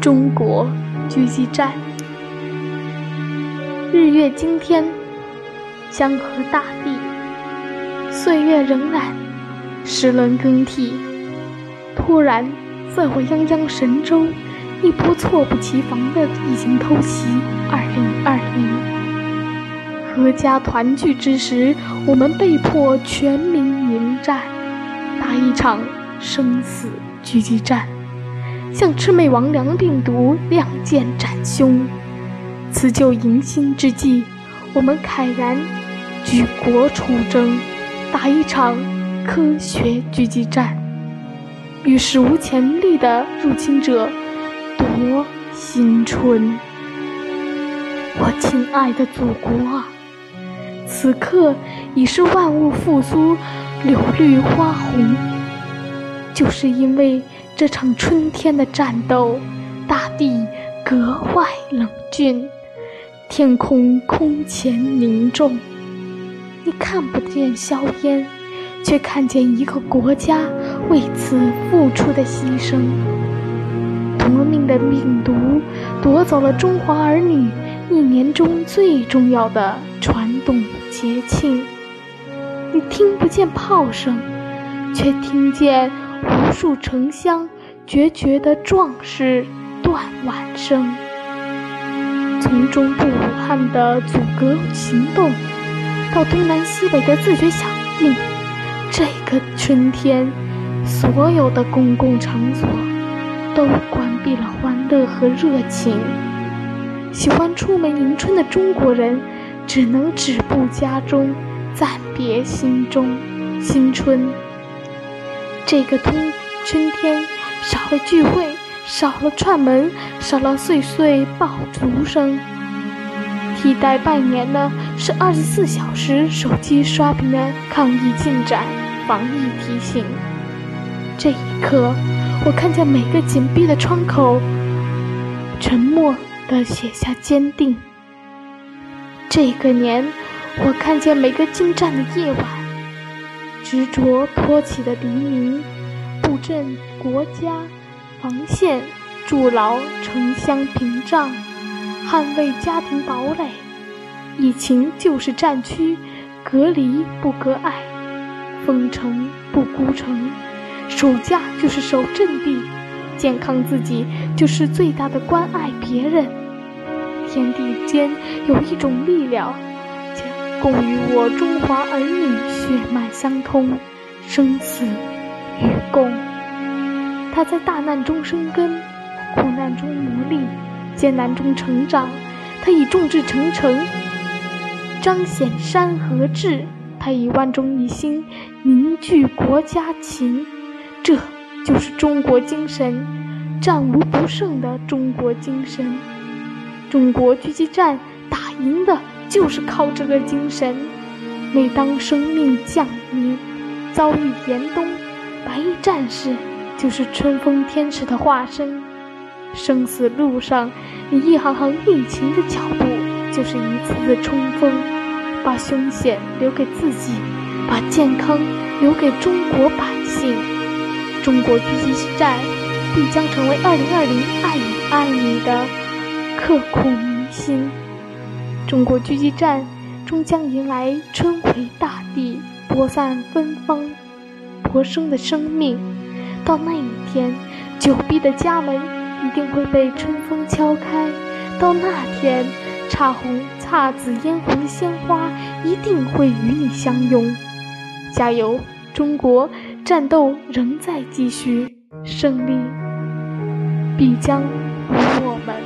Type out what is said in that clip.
中国狙击战，日月惊天，江河大地，岁月荏苒，时轮更替。突然，在我泱泱神州，一波措不及防的异形偷袭。二零二零，阖家团聚之时，我们被迫全民迎战，打一场生死狙击战。向魑魅魍魉病毒亮剑斩凶，辞旧迎新之际，我们慨然举国出征，打一场科学狙击战，与史无前例的入侵者夺新春。我亲爱的祖国啊，此刻已是万物复苏，柳绿花红，就是因为。这场春天的战斗，大地格外冷峻，天空空前凝重。你看不见硝烟，却看见一个国家为此付出的牺牲。夺命的病毒夺走了中华儿女一年中最重要的传统节庆。你听不见炮声，却听见。无数城乡，决绝的壮士断腕声。从中部武汉的阻隔行动，到东南西北的自觉响应，这个春天，所有的公共场所都关闭了欢乐和热情。喜欢出门迎春的中国人，只能止步家中，暂别心中新春。这个冬春天，少了聚会，少了串门，少了岁岁爆竹声。替代拜年的是二十四小时手机刷屏的抗疫进展、防疫提醒。这一刻，我看见每个紧闭的窗口，沉默地写下坚定。这个年，我看见每个进站的夜晚。执着托起的黎明，布阵国家防线，筑牢城乡屏障，捍卫家庭堡垒。疫情就是战区，隔离不隔爱，封城不孤城。守家就是守阵地，健康自己就是最大的关爱别人。天地间有一种力量。共与我中华儿女血脉相通，生死与共。他在大难中生根，苦难中磨砺，艰难中成长。他以众志成城，彰显山河志；他以万众一心，凝聚国家情。这就是中国精神，战无不胜的中国精神。中国狙击战打赢的。就是靠这个精神。每当生命降临，遭遇严冬，白衣战士就是春风天使的化身。生死路上，你一行行逆行的脚步，就是一次次冲锋。把凶险留给自己，把健康留给中国百姓。中国狙击战必将成为2020爱你爱你的刻骨铭心。中国狙击战终将迎来春回大地、播散芬芳、勃生的生命。到那一天，久闭的家门一定会被春风敲开。到那天，姹红、姹紫嫣红的鲜花一定会与你相拥。加油，中国！战斗仍在继续，胜利必将与我们。